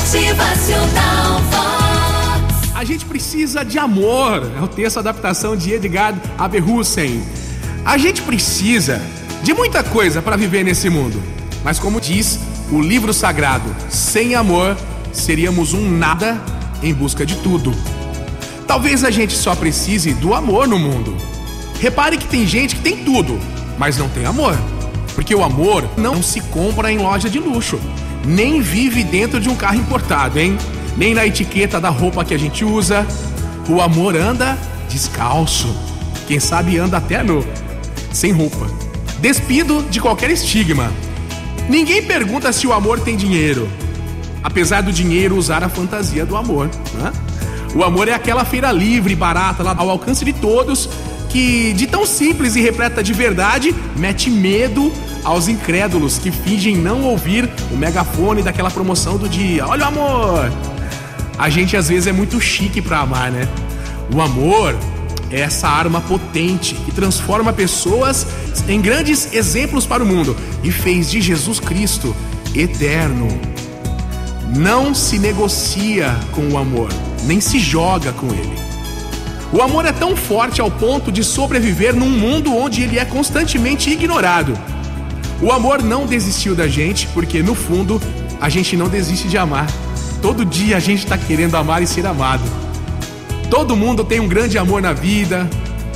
Motivacional. A gente precisa de amor. É o texto adaptação de Edgar Aberhusen. A gente precisa de muita coisa para viver nesse mundo. Mas como diz o livro sagrado, sem amor seríamos um nada em busca de tudo. Talvez a gente só precise do amor no mundo. Repare que tem gente que tem tudo, mas não tem amor. Porque o amor não se compra em loja de luxo nem vive dentro de um carro importado, hein? Nem na etiqueta da roupa que a gente usa. O amor anda descalço. Quem sabe anda até nu, sem roupa. Despido de qualquer estigma. Ninguém pergunta se o amor tem dinheiro. Apesar do dinheiro usar a fantasia do amor. Né? O amor é aquela feira livre, barata, lá ao alcance de todos, que de tão simples e repleta de verdade, mete medo aos incrédulos que fingem não ouvir o megafone daquela promoção do dia. Olha o amor! A gente às vezes é muito chique para amar, né? O amor é essa arma potente que transforma pessoas em grandes exemplos para o mundo e fez de Jesus Cristo eterno. Não se negocia com o amor, nem se joga com ele. O amor é tão forte ao ponto de sobreviver num mundo onde ele é constantemente ignorado. O amor não desistiu da gente, porque no fundo a gente não desiste de amar. Todo dia a gente está querendo amar e ser amado. Todo mundo tem um grande amor na vida,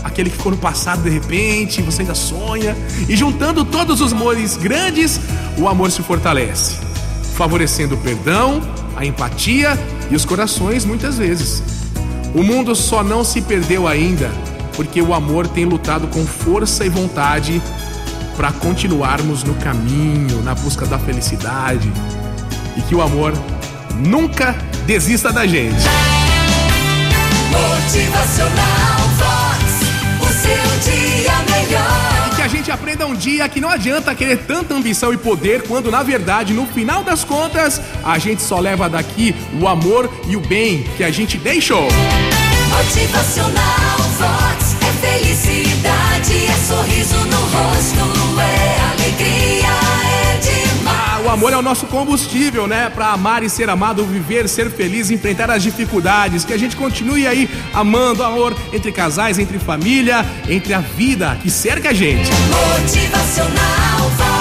aquele que ficou no passado de repente, você ainda sonha. E juntando todos os amores grandes, o amor se fortalece, favorecendo o perdão, a empatia e os corações muitas vezes. O mundo só não se perdeu ainda porque o amor tem lutado com força e vontade para continuarmos no caminho, na busca da felicidade e que o amor nunca desista da gente. Motivacional Vox, o seu dia melhor. E que a gente aprenda um dia que não adianta querer tanta ambição e poder quando na verdade, no final das contas, a gente só leva daqui o amor e o bem que a gente deixou. Motivacional amor é o nosso combustível, né? Pra amar e ser amado, viver, ser feliz, enfrentar as dificuldades. Que a gente continue aí amando amor entre casais, entre família, entre a vida que cerca a gente. Motivacional.